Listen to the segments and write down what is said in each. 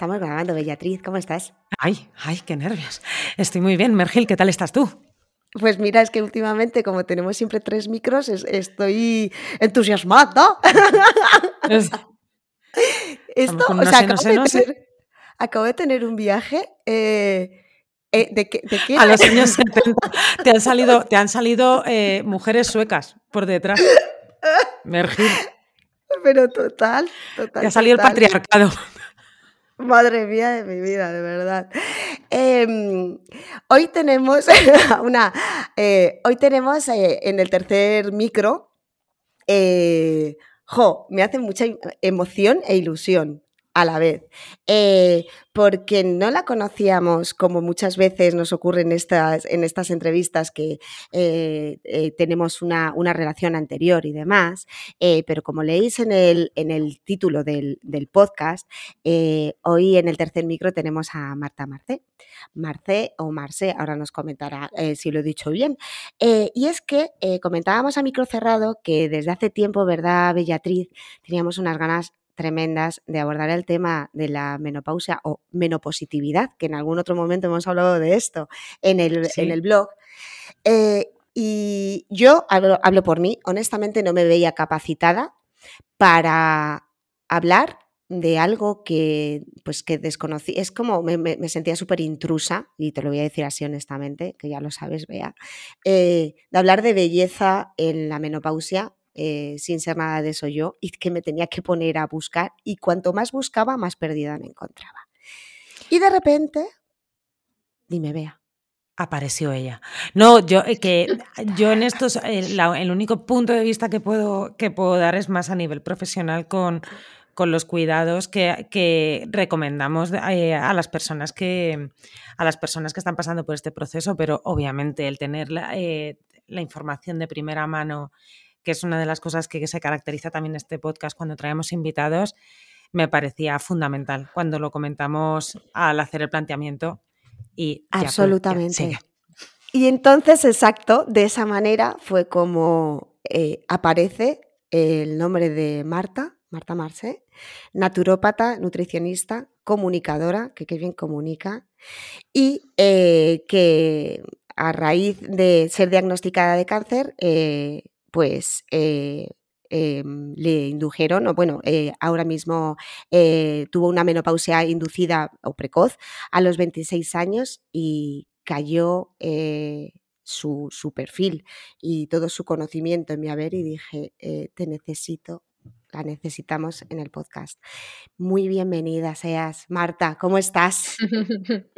Estamos grabando, Bellatriz, ¿cómo estás? Ay, ay, qué nervios. Estoy muy bien, Mergil, ¿qué tal estás tú? Pues mira, es que últimamente, como tenemos siempre tres micros, estoy entusiasmada. Esto, o sea, acabo, de tener, un viaje. Eh, eh, ¿de, qué, A los años 70 te han salido, te han salido eh, mujeres suecas por detrás. Mergil. Pero total, total. Te ha salido el patriarcado. Madre mía de mi vida, de verdad. Em, hoy tenemos una. Eh, hoy tenemos eh, en el tercer micro. Eh, jo, me hace mucha emoción e ilusión a la vez, eh, porque no la conocíamos como muchas veces nos ocurre en estas, en estas entrevistas que eh, eh, tenemos una, relación anterior y demás, pero como leéis en el, en el título del, podcast, hoy en el tercer micro tenemos a Marta Marcé. Marcé o Marcé, ahora nos comentará si lo he dicho bien. y es que comentábamos a micro cerrado que desde hace tiempo, ¿verdad, Bellatriz? Teníamos unas ganas tremendas de abordar el tema de la menopausia o menopositividad, que en algún otro momento hemos hablado de esto en el, en el blog. Eh, y yo hablo, por mí, honestamente no me veía capacitada para hablar de algo que pues que desconocí. Es como me, sentía súper intrusa, y te lo voy a decir así honestamente, que ya lo sabes, vea, eh, de hablar de belleza en la menopausia eh, sin ser nada de eso yo, y que me tenía que poner a buscar, y cuanto más buscaba, más perdida me encontraba. Y de repente, dime, vea. Apareció ella. No, yo eh, que yo en estos, eh, el único punto de vista que puedo, que puedo dar es más a nivel profesional con, con los cuidados que, que recomendamos a las personas que a las personas que están pasando por este proceso, pero obviamente el tener la, la información de primera mano que es una de las cosas que se caracteriza también este podcast cuando traemos invitados, me parecía fundamental cuando lo comentamos al hacer el planteamiento. Y Absolutamente. y entonces, exacto, de esa manera fue como eh, aparece el nombre de Marta, Marta Marce, naturópata, nutricionista, comunicadora, que qué bien comunica, y eh, que a raíz de ser diagnosticada de cáncer, eh, pues eh, em, le indujeron, o bueno, eh, ahora mismo eh, tuvo una menopausia inducida o precoz a los 26 años y cayó su, su, perfil y todo su conocimiento en mi haber y dije, te necesito la necesitamos en el podcast. Muy bienvenida seas, Marta, ¿cómo estás?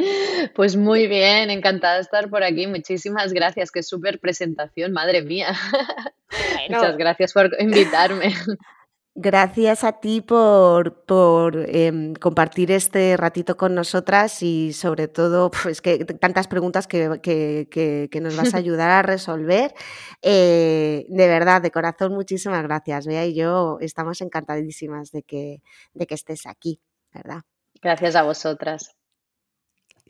Pues muy bien, encantada de estar por aquí. Muchísimas gracias, qué súper presentación, madre mía. Muchas gracias por invitarme. Gracias a ti por, por em, compartir este ratito con nosotras y sobre todo, pues que tantas preguntas que, que, nos vas a ayudar a resolver. Eh, de verdad, de corazón, muchísimas gracias. Bea y yo estamos encantadísimas de que, de que estés aquí, ¿verdad? Gracias a vosotras.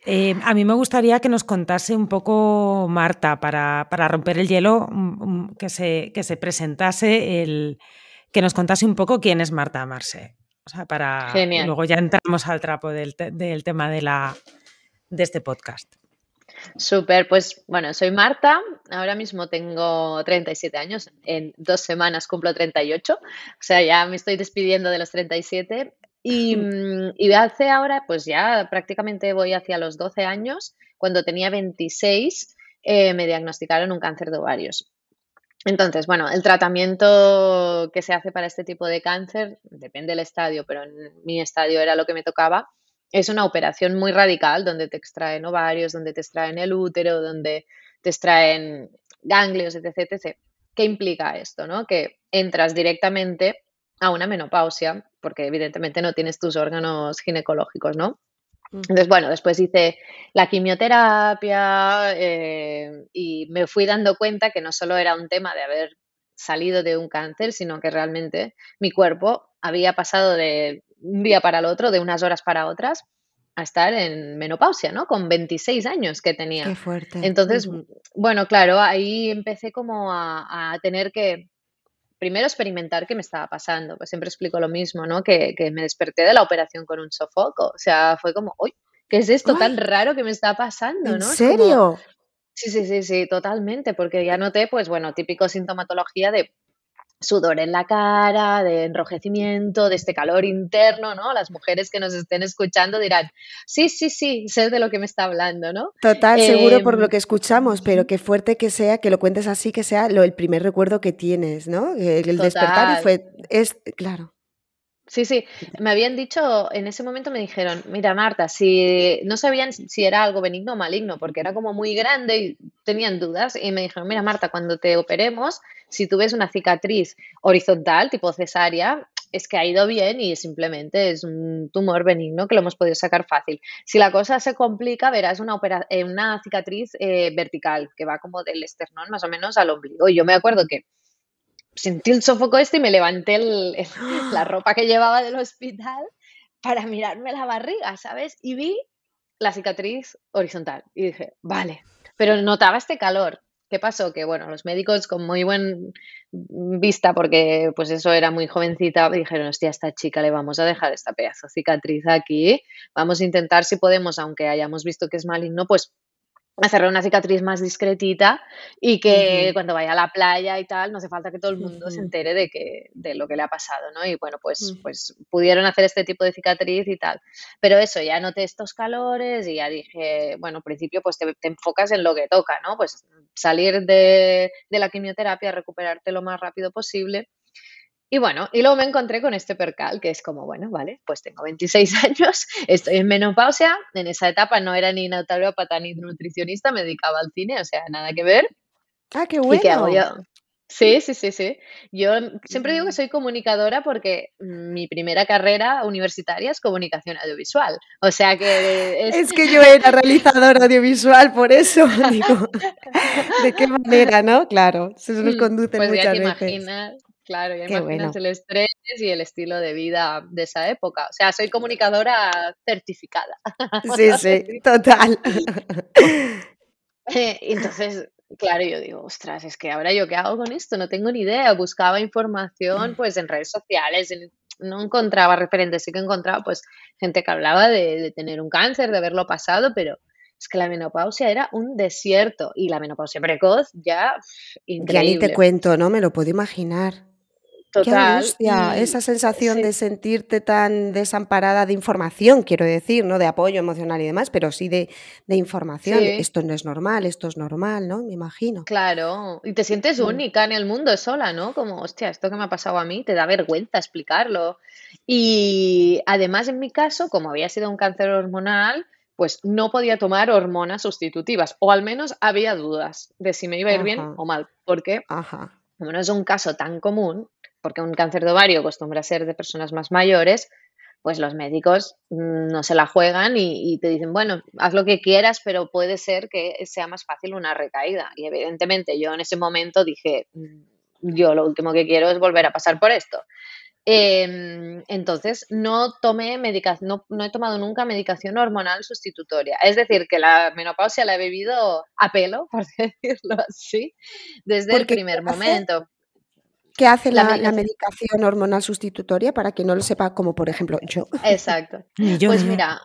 Eh, a mí me gustaría que nos contase un poco, Marta, para, para romper el hielo, mm, mm, que se, que se presentase el que nos contase un poco quién es Marta Marse. O sea, para luego ya entramos al trapo del, tema de, la, de este podcast. Súper, pues bueno, soy Marta, ahora mismo tengo 37 años, en dos semanas cumplo 38, o sea, ya me estoy despidiendo de los 37 y, mm, y hace ahora, pues ya prácticamente voy hacia los 12 años, cuando tenía 26 eh, me diagnosticaron un cáncer de ovarios. Entonces, bueno, el tratamiento que se hace para este tipo de cáncer, depende del estadio, pero en mi estadio era lo que me tocaba, es una operación muy radical donde te extraen ovarios, donde te extraen el útero, donde te extraen ganglios, etc. etc. ¿Qué implica esto? No? Que entras directamente a una menopausia, porque evidentemente no tienes tus órganos ginecológicos, ¿no? Entonces, bueno, después hice la quimioterapia eh, y me fui dando cuenta que no solo era un tema de haber salido de un cáncer, sino que realmente mi cuerpo había pasado de un día para el otro, de unas horas para otras, a estar en menopausia, ¿no? Con 26 años que tenía. Qué fuerte. Entonces, bueno, claro, ahí empecé como a, tener que primero experimentar qué me estaba pasando. Pues siempre explico lo mismo, ¿no? Que, me desperté de la operación con un sofoco. O sea, fue como, uy, ¿qué es esto tan raro que me está pasando, ¿En serio? Sí, sí, sí, sí, totalmente, porque ya noté, pues bueno, típico sintomatología de sudor en la cara, de enrojecimiento, de este calor interno, ¿no? Las mujeres que nos estén escuchando dirán, sí, sí, sí, sé de lo que me está hablando, ¿no? Total, seguro por lo em, que escuchamos, pero qué fuerte que sea, que lo cuentes así, que sea lo, el primer recuerdo que tienes, ¿no? El, despertar y fue, es, claro. Sí, sí, me habían dicho, en ese momento me dijeron, mira Marta, si no sabían si era algo benigno o maligno, porque era como muy grande y tenían dudas, y me dijeron, mira Marta, cuando te operemos, si tú ves una cicatriz horizontal, tipo cesárea, es que ha ido bien y simplemente es un tumor benigno que lo hemos podido sacar fácil. Si la cosa se complica, verás una, eh, una cicatriz eh, vertical que va como del esternón más o menos al ombligo. Y yo me acuerdo que sentí el sofoco este y me levanté la ropa que llevaba del hospital para mirarme la barriga, ¿sabes? Y vi la cicatriz horizontal y dije, vale, pero notaba este calor. ¿Qué pasó? Que bueno, los médicos con muy buen vista, porque pues eso era muy jovencita, dijeron, hostia, a esta chica le vamos a dejar esta pedazo cicatriz aquí, vamos a intentar si podemos, aunque hayamos visto que es maligno, pues hacerle una cicatriz más discretita y que cuando vaya a la playa y tal, no hace falta que todo el mundo se entere de, que, de lo que le ha pasado, ¿no? Y bueno, pues, pues pudieron hacer este tipo de cicatriz y tal. Pero eso, ya noté estos calores y ya dije, bueno, al principio pues te, enfocas en lo que toca, ¿no? Pues salir de, de la quimioterapia, recuperarte lo más rápido posible y bueno, y luego me encontré con este percal, que es como, bueno, vale, pues tengo 26 años, estoy en menopausia, en esa etapa no era ni naturópata ni nutricionista, me dedicaba al cine, o sea, nada que ver. Ah, qué bueno. ¿Y yo? Sí, sí, sí, sí. Yo siempre digo que soy comunicadora porque mi primera carrera universitaria es comunicación audiovisual. O sea que... Es, que yo era realizadora audiovisual, por eso digo, ¿de qué manera, no? Claro, eso nos mm, conduce pues muchas veces. Claro, y imaginas el estrés y el estilo de vida de esa época. O sea, soy comunicadora certificada. Sí, sí, total. Eh, entonces, claro, yo digo, ostras, es que ahora yo qué hago con esto, no tengo ni idea. Buscaba información pues en redes sociales, no encontraba referentes, sí que encontraba pues gente que hablaba de, tener un cáncer, de haberlo pasado, pero es que la menopausia era un desierto y la menopausia precoz ya increíble. Ya ni te cuento, ¿no? Me lo puedo imaginar. Total. esa sensación de sentirte tan desamparada de información, quiero decir, no de apoyo emocional y demás, pero sí de, información. Esto no es normal, esto es normal, ¿no? Me imagino. Claro, y te sientes mm. única en el mundo sola, ¿no? Como, hostia, esto que me ha pasado a mí, te da vergüenza explicarlo. Y además, en mi caso, como había sido un cáncer hormonal, pues no podía tomar hormonas sustitutivas, o al menos había dudas de si me iba a ir bien o mal, porque Ajá. como no es un caso tan común, porque un cáncer de ovario acostumbra ser de personas más mayores, pues los médicos mm, no se la juegan y, te dicen, bueno, haz lo que quieras, pero puede ser que sea más fácil una recaída. Y evidentemente yo en ese momento dije, mm, yo lo último que quiero es volver a pasar por esto. Em, entonces, no tomé medicación, no, no, he tomado nunca medicación hormonal sustitutoria. Es decir, que la menopausia la he vivido a pelo, por decirlo así, desde el primer momento. ¿Qué hace la, medicación hormonal sustitutoria para que no lo sepa, como por ejemplo yo? Exacto. pues mira,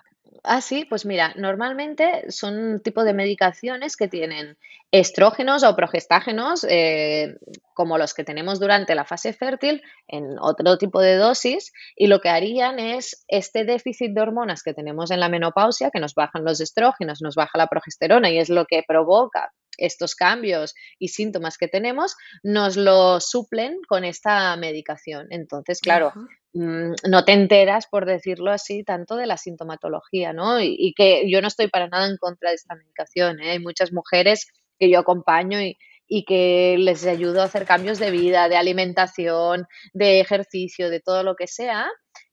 Ah, sí, pues mira, normalmente son un tipo de medicaciones que tienen estrógenos o progestágenos, eh, como los que tenemos durante la fase fértil, en otro tipo de dosis, y lo que harían es este déficit de hormonas que tenemos en la menopausia, que nos bajan los estrógenos, nos baja la progesterona y es lo que provoca estos cambios y síntomas que tenemos, nos lo suplen con esta medicación. Entonces, claro, mm, no te enteras, por decirlo así, tanto de la sintomatología, ¿no? Y, que yo no estoy para nada en contra de esta medicación. ¿eh? Hay muchas mujeres que yo acompaño y, y que les ayudo a hacer cambios de vida, de alimentación, de ejercicio, de todo lo que sea,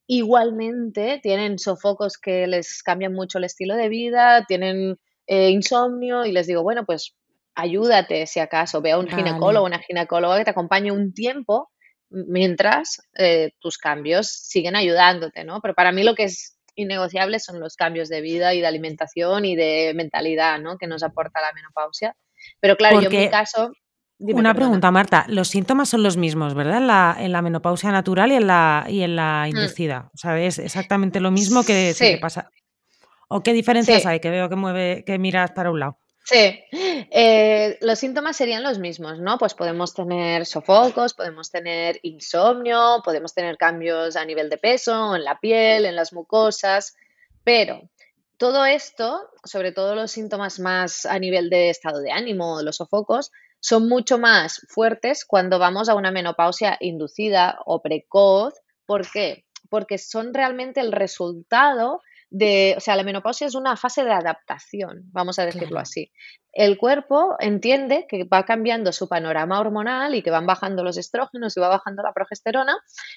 igualmente tienen sofocos que les cambian mucho el estilo de vida, tienen eh, insomnio y les digo, bueno, pues ayúdate si acaso, ve a un ginecólogo, una ginecóloga que te acompañe un tiempo mientras eh, tus cambios siguen ayudándote, ¿no? Pero para mí lo que es innegociable son los cambios de vida y de alimentación y de mentalidad, ¿no? Que nos aporta la menopausia. Pero claro, yo en mi caso... una pregunta, Marta. Los síntomas son los mismos, ¿verdad? En la, en la menopausia natural y en la, y en la mm. inducida. O sea, es exactamente lo mismo que se pasa. ¿O qué diferencias hay? Que veo que mueve, que miras para un lado. Sí, eh, los síntomas serían los mismos, ¿no? Pues podemos tener sofocos, podemos tener insomnio, podemos tener cambios a nivel de peso, en la piel, en las mucosas, pero todo esto, sobre todo los síntomas más a nivel de estado de ánimo, los sofocos, son mucho más fuertes cuando vamos a una menopausia inducida o precoz. ¿Por qué? Porque son realmente el resultado de, o sea, la menopausia es una fase de adaptación, vamos a decirlo así. El cuerpo entiende que va cambiando su panorama hormonal y que van bajando los estrógenos y va bajando la progesterona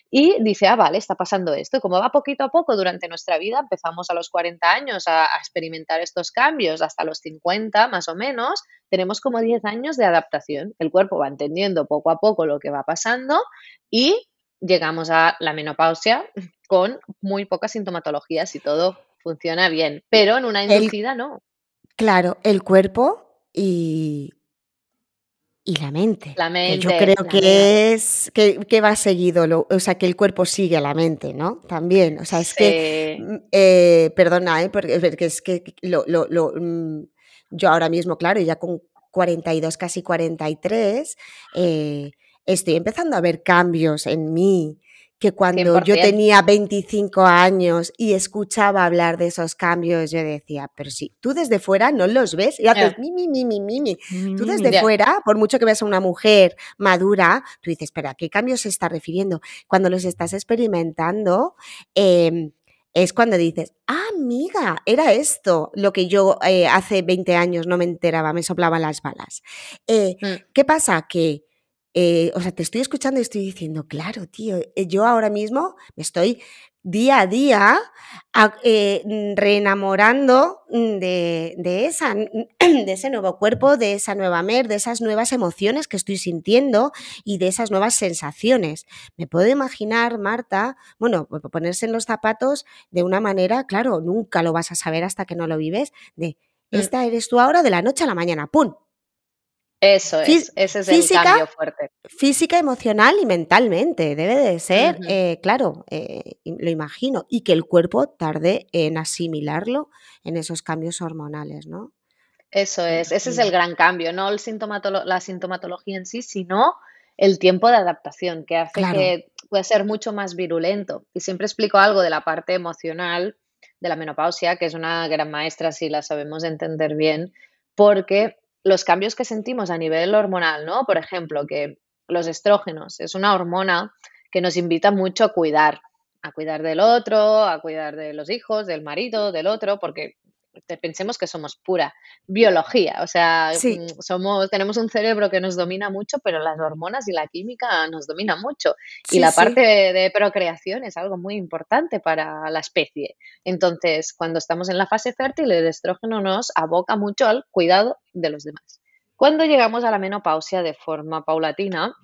y dice, ah, vale, está pasando esto. Y como va poquito a poco durante nuestra vida, empezamos a los 40 años a, a experimentar estos cambios, hasta los 50 más o menos, tenemos como 10 años de adaptación. El cuerpo va entendiendo poco a poco lo que va pasando y llegamos a la menopausia con muy pocas sintomatologías y todo funciona bien, pero en una inducida no. Claro, el cuerpo y, y la mente. La mente. Yo creo que es que, va seguido, o sea, que el cuerpo sigue a la mente, ¿no? También, o sea, es que, mm, eh, perdona, ¿eh? porque, es que lo, mm, yo ahora mismo, claro, ya con 42, casi 43, eh, estoy empezando a ver cambios en mí, que cuando yo tenía 25 años y escuchaba hablar de esos cambios, yo decía, pero si tú desde fuera no los ves y haces mi, mi, mi, mi, mi, Tú desde fuera, por mucho que veas a una mujer madura, tú dices, espera, ¿qué cambios se está refiriendo? Cuando los estás experimentando, em, es cuando dices, ah, amiga, era esto lo que yo eh, hace 20 años no me enteraba, me soplaban las balas. Eh, mm. ¿Qué pasa? Que eh, o sea, te estoy escuchando y estoy diciendo, claro, tío, eh, yo ahora mismo me estoy día a día eh, mm, reenamorando mm, de, esa, de ese nuevo cuerpo, de esa nueva mer, de esas nuevas emociones que estoy sintiendo y de esas nuevas sensaciones. Me puedo imaginar, Marta, bueno, ponerse en los zapatos de una manera, claro, nunca lo vas a saber hasta que no lo vives, de esta eres tú ahora de la noche a la mañana, ¡pum! Eso es, ese es el cambio fuerte. Física, emocional y mentalmente, debe de ser, eh, claro, eh, lo imagino, y que el cuerpo tarde en asimilarlo en esos cambios hormonales, ¿no? Eso es, ese es el gran cambio, no el la sintomatología en sí, sino el tiempo de adaptación, que hace que puede ser mucho más virulento. Y siempre explico algo de la parte emocional de la menopausia, que es una gran maestra si la sabemos entender bien, porque los cambios que sentimos a nivel hormonal, ¿no? Por ejemplo, que los estrógenos es una hormona que nos invita mucho a cuidar, a cuidar del otro, a cuidar de los hijos, del marido, del otro, porque pensemos que somos pura biología, o sea, mm, somos, tenemos un cerebro que nos domina mucho, pero las hormonas y la química nos dominan mucho. y la parte de, procreación es algo muy importante para la especie. Entonces, cuando estamos en la fase fértil, el estrógeno nos aboca mucho al cuidado de los demás. Cuando llegamos a la menopausia de forma paulatina,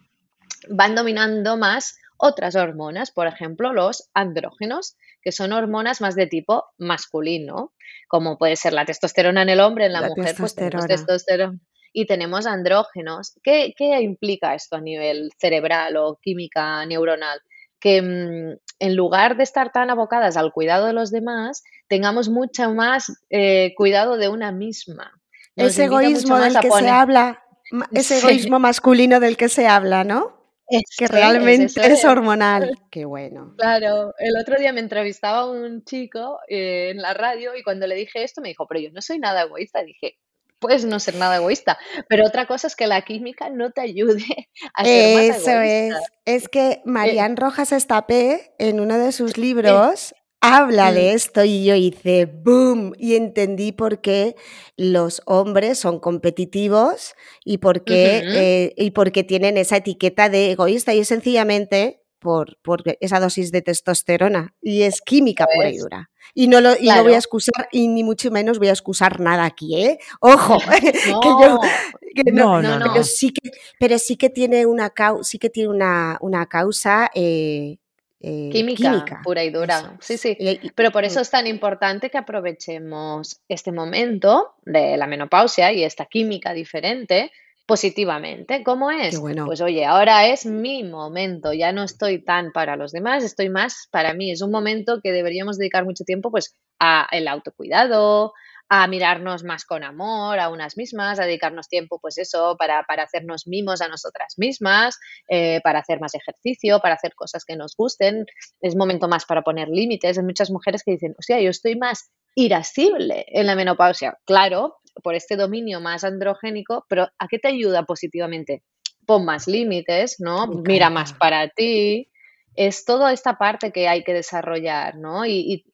van dominando más otras hormonas, por ejemplo, los andrógenos, que son hormonas más de tipo masculino, como puede ser la testosterona en el hombre, en la, mujer, pues tenemos testosterona. Y tenemos andrógenos. ¿Qué, implica esto a nivel cerebral o química neuronal? Que mm, en lugar de estar tan abocadas al cuidado de los demás, tengamos mucho más eh, cuidado de una misma. ese egoísmo del que se habla, ese egoísmo masculino del que se habla, ¿no? Es que realmente es, hormonal. Qué bueno. Claro, el otro día me entrevistaba un chico eh, en la radio y cuando le dije esto me dijo, pero yo no soy nada egoísta. Dije, puedes no ser nada egoísta, pero otra cosa es que la química no te ayude a ser más egoísta. Eso es. Es que eh, Marian Rojas Estapé, en uno de sus libros, habla de mm. esto y yo hice boom y entendí por qué los hombres son competitivos y por qué, eh, y por tienen esa etiqueta de egoísta y es sencillamente por, por esa dosis de testosterona y es química pura y Pues, dura. Y no, lo, y no voy a excusar, y ni mucho menos voy a excusar nada aquí, ¿eh? Ojo, que yo, No, que no, No, pero sí que, pero sí que tiene una, cau- sí que tiene una, una causa eh, eh, Química química. pura y Eso dura. Sí, sí. Y- y- Pero por eso es tan importante que aprovechemos este momento de la menopausia y esta química diferente positivamente. ¿Cómo es? bueno. Pues oye, ahora es mi momento, ya no estoy tan para los demás, estoy más para mí. Es un momento que deberíamos dedicar mucho tiempo pues a el autocuidado, a mirarnos más con amor a unas mismas, a dedicarnos tiempo pues eso, para, para hacernos mimos a nosotras mismas, eh, para hacer más ejercicio, para hacer cosas que nos gusten. Es momento más para poner límites. Hay muchas mujeres que dicen, o sea, yo estoy más irascible en la menopausia. Claro, por este dominio más androgénico, pero ¿a qué te ayuda positivamente? Pon más límites, ¿no? Mira más para ti. Es toda esta parte que hay que desarrollar, ¿no? Y, y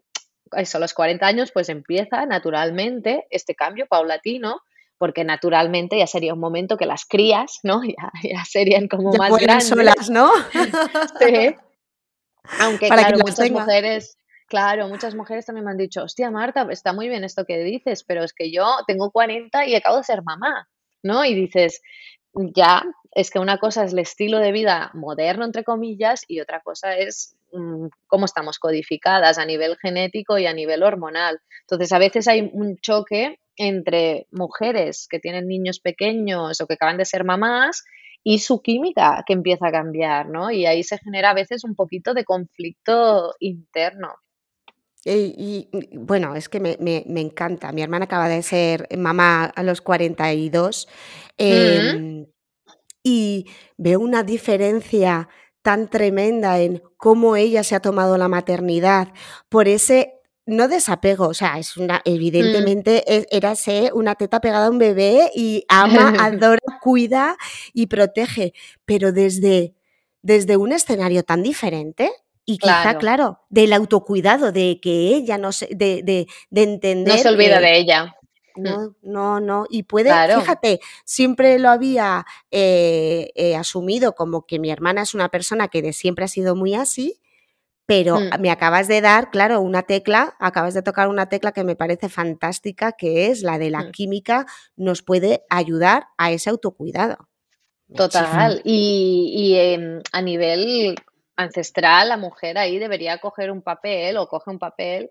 eso, a los 40 años, pues empieza naturalmente este cambio paulatino, porque naturalmente ya sería un momento que las crías, ¿no? Ya, ya serían como Ya más grandes. solas, ¿no? Sí. Aunque, Para claro, muchas mujeres, claro, muchas mujeres también me han dicho, hostia, Marta, está muy bien esto que dices, pero es que yo tengo 40 y acabo de ser mamá, ¿no? Y dices, ya, es que una cosa es el estilo de vida moderno, entre comillas, y otra cosa es cómo estamos codificadas a nivel genético y a nivel hormonal. Entonces, a veces hay un choque entre mujeres que tienen niños pequeños o que acaban de ser mamás y su química que empieza a cambiar, ¿no? Y ahí se genera a veces un poquito de conflicto interno. Y, y, bueno, es que me, me- me encanta. Mi hermana acaba de ser mamá a los 42 Mm, em, y veo una diferencia tan tremenda en cómo ella se ha tomado la maternidad por ese no desapego, o sea, es una, mm. evidentemente es- era ser una teta pegada a un bebé y ama, adora, cuida y protege, pero desde, desde un escenario tan diferente y quizá, Claro, claro, del autocuidado, de que ella no se, de, de, de no se entender olvida que de ella. Mm, no, no, no. Y puede, Claro, fíjate, siempre lo había eh, eh, asumido como que mi hermana es una persona que de siempre ha sido muy así, pero mm, me acabas de dar, claro, una tecla, acabas de tocar una tecla que me parece fantástica, que es la de la mm. química, nos puede ayudar a ese autocuidado. Total. Y, y, em, a nivel ancestral, la mujer ahí debería coger un papel o coge un papel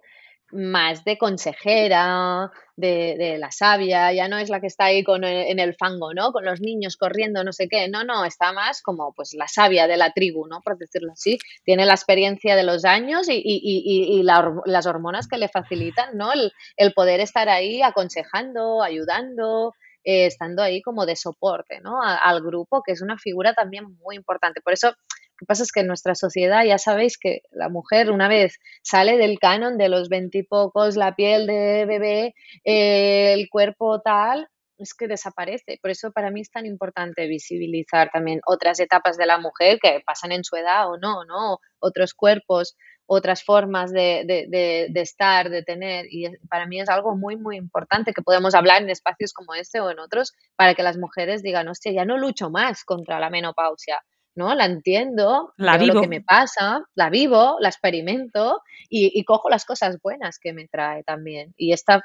más de consejera, de, de la sabia, ya no es la que está ahí con el- en el fango, ¿no? Con los niños corriendo, no sé qué, no, no, está más como pues la sabia de la tribu, ¿no? Por decirlo así, tiene la experiencia de los años y, y- y- y- las hormonas que le facilitan, ¿no? El, el poder estar ahí aconsejando, ayudando, eh, estando ahí como de soporte, ¿no? Al grupo, que es una figura también muy importante. Por eso, que pasa es que en nuestra sociedad ya sabéis que la mujer una vez sale del canon de los veintipocos, la piel de bebé, eh, el cuerpo tal, es que desaparece. Por eso para mí es tan importante visibilizar también otras etapas de la mujer que pasan en su edad o no, ¿no? Otros cuerpos, otras formas de, de- de- de estar, de tener. Y para mí es algo muy, muy importante que podemos hablar en espacios como este o en otros para que las mujeres digan, hostia, ya no lucho más contra la menopausia. ¿No? La entiendo, La veo lo que me pasa, la vivo, la experimento y, y cojo las cosas buenas que me trae también. Y esta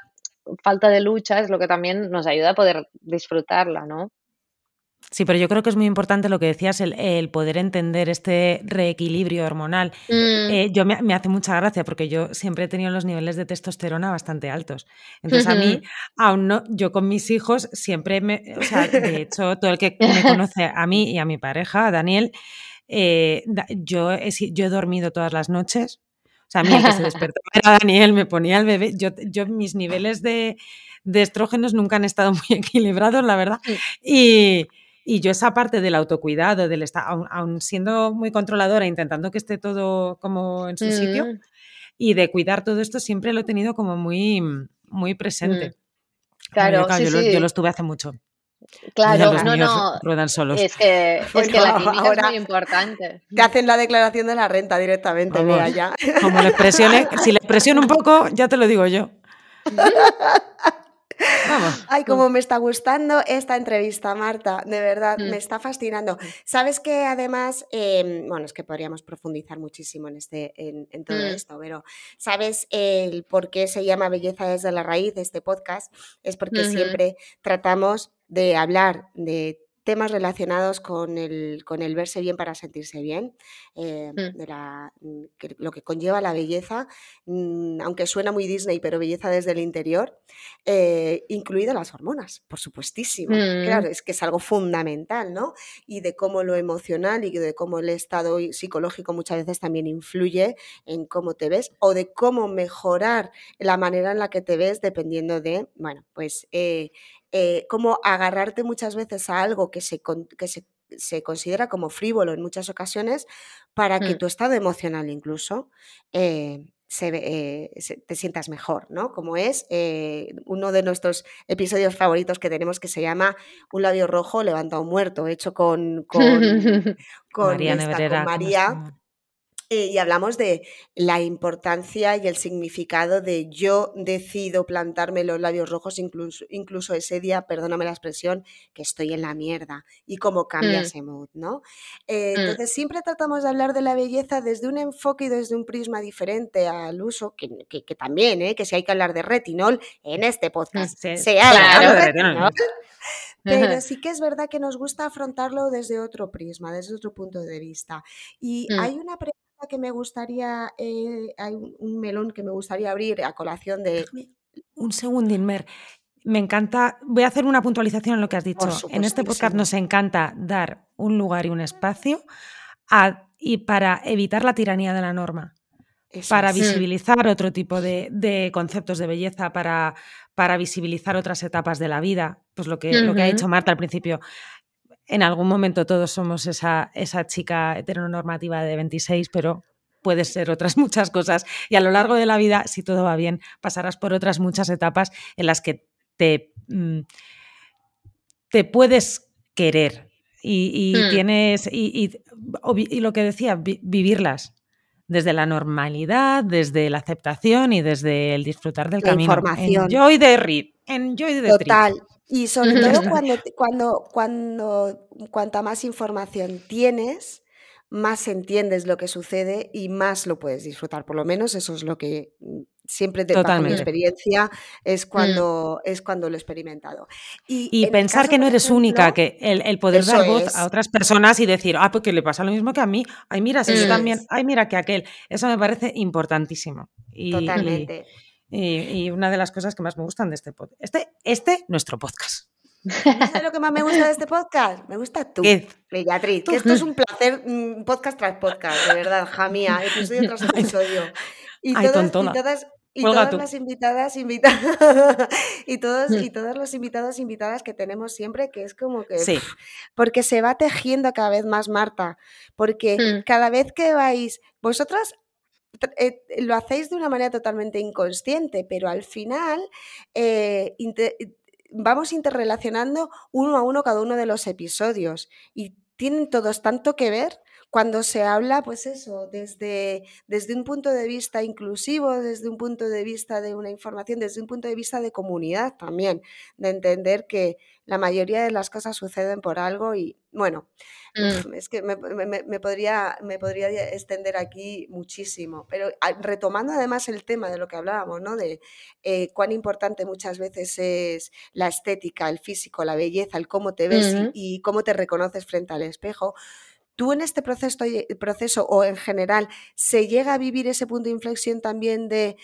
falta de lucha es lo que también nos ayuda a poder disfrutarla, ¿no? Sí, pero yo creo que es muy importante lo que decías, el, el poder entender este reequilibrio hormonal. Mm, Eh, yo me, me hace mucha gracia porque yo siempre he tenido los niveles de testosterona bastante altos. Entonces a mí, aún no, yo con mis hijos siempre me, o sea, de hecho, todo el que me conoce a mí y a mi pareja, a Daniel, eh, yo, he, si- yo he dormido todas las noches. O sea, a mí el que se despertaba era Daniel, me ponía el bebé. Yo, yo mis niveles de, de estrógenos nunca han estado muy equilibrados, la verdad. Y, y yo esa parte del autocuidado, del estar, aun, aun siendo muy controladora, intentando que esté todo como en su sitio, mm, y de cuidar todo esto siempre lo he tenido como muy, muy mm. presente. Yo, Claro, claro, sí, yo, lo, yo lo sí. estuve hace mucho. Claro, los no, míos no. ruedan solos. Es que, es Bueno, que la química es ahora muy importante. te hacen la declaración de la renta directamente, Vamos, ya. como les presione, si les presiono un poco, ya te lo digo yo. Vamos. Ay, cómo me está gustando esta entrevista, Marta, de verdad, me Mm. está fascinando. Sabes que además, em, bueno, es que podríamos profundizar muchísimo en, este, en, en todo Mm. esto, pero ¿sabes el por qué se llama Belleza desde la raíz de este podcast? Es porque siempre tratamos de hablar de temas relacionados con el, con el verse bien para sentirse bien, eh, Mm. de la, mm, que- lo que conlleva la belleza, mm, aunque suena muy Disney, pero belleza desde el interior, eh, incluidas las hormonas, por supuestísimo. Claro, es que es algo fundamental, ¿no? Y de cómo lo emocional y de cómo el estado psicológico muchas veces también influye en cómo te ves o de cómo mejorar la manera en la que te ves dependiendo de, bueno, pues eh, eh, cómo agarrarte muchas veces a algo que se, con- que se, se considera como frívolo en muchas ocasiones para que Mm. tu estado emocional incluso eh, se, eh, se- te sientas mejor, ¿no? Como es eh, uno de nuestros episodios favoritos que tenemos que se llama Un labio rojo levantado muerto, hecho con, con, con, María esta, con Nebrera, ¿cómo se María. Eh, y hablamos de la importancia y el significado de yo decido plantarme los labios rojos incluso, incluso ese día, perdóname la expresión, que estoy en la mierda y cómo cambia Mm. ese mood, ¿no? Eh, Mm. entonces siempre tratamos de hablar de la belleza desde un enfoque y desde un prisma diferente al uso, que, que- que también, ¿eh? que si hay que hablar de retinol, en este podcast Sí, se habla Claro. de retinol. Pero sí que es verdad que nos gusta afrontarlo desde otro prisma, desde otro punto de vista. Y Mm. hay una pregunta que me gustaría, eh, hay un, melón que me gustaría abrir a colación de... Un segundín, Mer. Me encanta. Voy a hacer una puntualización en lo que has dicho. En este podcast nos encanta dar un lugar y un espacio a- y para evitar la tiranía de la norma. Eso para visibilizar otro tipo de, de conceptos de belleza, para, para visibilizar otras etapas de la vida. Pues lo que, lo que ha dicho Marta al principio. En algún momento todos somos esa, esa chica heteronormativa de 26, pero puedes ser otras muchas cosas. Y a lo largo de la vida, si todo va bien, pasarás por otras muchas etapas en las que te, mm, te puedes querer y, y Hmm. tienes y, y- lo que decía, vi- vivirlas desde la normalidad, desde la aceptación y desde el disfrutar del La camino. información. Enjoy the read. Enjoy the trip. Y sobre todo cuando, cuando, cuando cuanta más información tienes, más entiendes lo que sucede y más lo puedes disfrutar. Por lo menos eso es lo que mm, siempre de, bajo mi experiencia es cuando, es cuando lo he experimentado. Y, pensar caso, que no eres ejemplo, única, que el, el poder dar voz es. a otras personas y decir, ah, porque le pasa lo mismo que a mí, ay, mira, si yo también, es. ay, mira que aquel. Eso me parece importantísimo. Y- Totalmente. y- y una de las cosas que más me gustan de este podcast. Este, este, nuestro podcast. ¿Sabes lo que más me gusta de este podcast? Me gusta tú, ¿Qué? Bellatriz, que esto es un placer mm, podcast tras podcast, de verdad, jamía, episodio tras episodio. Y Ay, todas, y todas, y todas tú. las invitadas, invitadas, y todos, Mm. y todos los invitados, invitadas que tenemos siempre, que es como que, Sí. porque se va tejiendo cada vez más, Marta, porque Mm. cada vez que vais, vosotras tr- eh, lo hacéis de una manera totalmente inconsciente, pero al final eh, inte- vamos interrelacionando uno a uno cada uno de los episodios y tienen todos tanto que ver cuando se habla, pues eso, desde, desde un punto de vista inclusivo, desde un punto de vista de una información, desde un punto de vista de comunidad también, de entender que la mayoría de las cosas suceden por algo y bueno, Mm. es que me, me- me- me podría, me podría extender aquí muchísimo, pero a- retomando además el tema de lo que hablábamos, ¿no? De eh, cuán importante muchas veces es la estética, el físico, la belleza, el cómo te ves y, cómo te reconoces frente al espejo. ¿Tú en este proceso, proceso o en general se llega a vivir ese punto de inflexión también de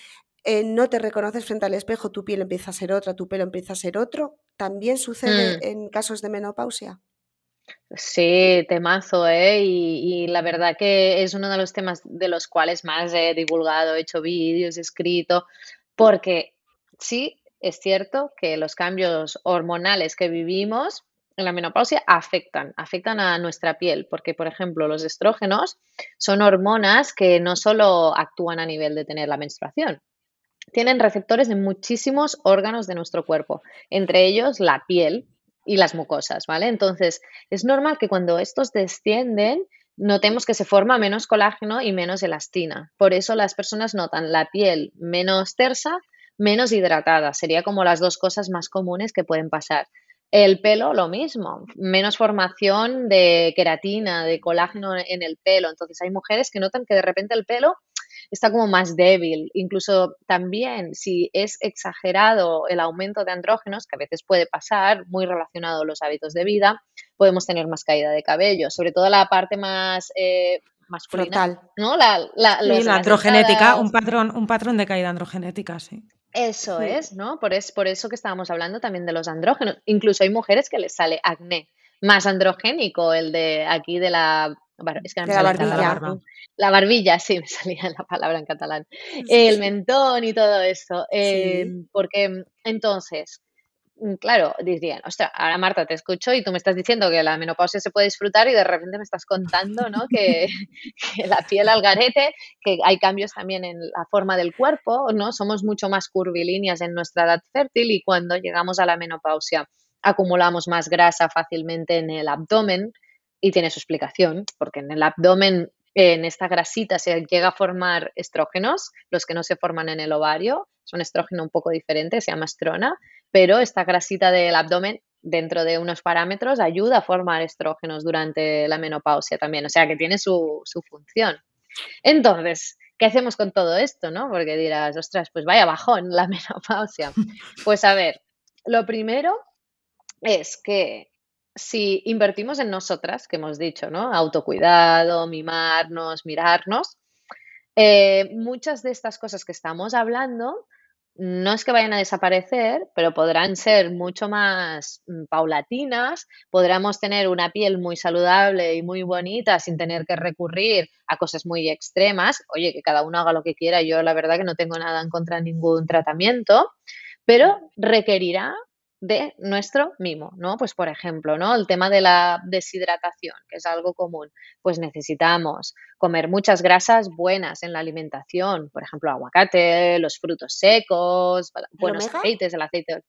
eh, no te reconoces frente al espejo, tu piel empieza a ser otra, tu pelo empieza a ser otro? ¿También sucede Mm. en casos de menopausia? Sí, temazo, ¿eh? Y, y la verdad que es uno de los temas de los cuales más he divulgado, he hecho vídeos, he escrito, porque sí, es cierto que los cambios hormonales que vivimos en la menopausia afectan, afectan a nuestra piel, porque, por ejemplo, los estrógenos son hormonas que no solo actúan a nivel de tener la menstruación, tienen receptores en muchísimos órganos de nuestro cuerpo, entre ellos la piel y las mucosas, ¿vale? Entonces, es normal que cuando estos descienden, notemos que se forma menos colágeno y menos elastina. Por eso las personas notan la piel menos tersa, menos hidratada. Sería como las dos cosas más comunes que pueden pasar. El pelo, lo mismo, menos formación de queratina, de colágeno en el pelo. Entonces hay mujeres que notan que de repente el pelo está como más débil. Incluso también si es exagerado el aumento de andrógenos, que a veces puede pasar, muy relacionado a los hábitos de vida, podemos tener más caída de cabello, sobre todo la parte más eh, masculina, ¿no? La, la, la androgenética, un patrón, un patrón de caída androgenética, sí. Eso es, ¿no? Por, es, por eso que estábamos hablando también de los andrógenos. Incluso hay mujeres que les sale acné más androgénico, el de aquí de la... Es que la barbilla. La, barbilla, sí, me salía la palabra en catalán. El mentón y todo eso. Eh, porque entonces, Mm, claro, dirían, ostras, ahora Marta te escucho y tú me estás diciendo que la menopausia se puede disfrutar y de repente me estás contando, ¿no? Que, la piel al garete, que hay cambios también en la forma del cuerpo, ¿no? Somos mucho más curvilíneas en nuestra edad fértil y cuando llegamos a la menopausia acumulamos más grasa fácilmente en el abdomen y tiene su explicación, porque en el abdomen en esta grasita se llega a formar estrógenos, los que no se forman en el ovario, es un estrógeno un poco diferente, se llama estrona, pero esta grasita del abdomen dentro de unos parámetros ayuda a formar estrógenos durante la menopausia también, o sea que tiene su, función. Entonces, ¿qué hacemos con todo esto? ¿no? Porque dirás, ostras, pues vaya bajón la menopausia. Pues a ver, lo primero es que si invertimos en nosotras, que hemos dicho, ¿no? Autocuidado, mimarnos, mirarnos, eh, muchas de estas cosas que estamos hablando no es que vayan a desaparecer, pero podrán ser mucho más mm, paulatinas, podremos tener una piel muy saludable y muy bonita sin tener que recurrir a cosas muy extremas. Oye, que cada uno haga lo que quiera, yo la verdad que no tengo nada en contra de ningún tratamiento, pero requerirá de nuestro mimo, ¿no? Pues por ejemplo, ¿no? El tema de la deshidratación, que es algo común, pues necesitamos comer muchas grasas buenas en la alimentación, por ejemplo, aguacate, los frutos secos, buenos aceites, el aceite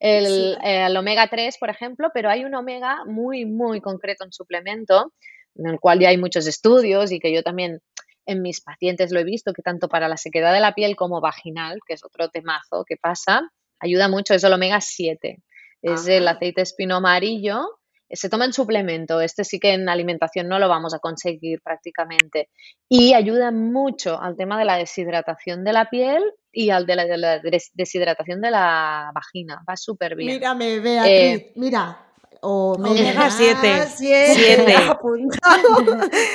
el, el, omega 3, por ejemplo, pero hay un omega muy, muy concreto en suplemento, en el cual ya hay muchos estudios y que yo también en mis pacientes lo he visto, que tanto para la sequedad de la piel como vaginal, que es otro temazo que pasa, ayuda mucho, es el omega 7. Es el aceite espino amarillo. Se toma en suplemento, este sí que en alimentación no lo vamos a conseguir prácticamente. Y ayuda mucho al tema de la deshidratación de la piel y al de la, deshidratación de la vagina. Va súper bien. Mírame, Beatriz, eh, mira, Omega 7. 7.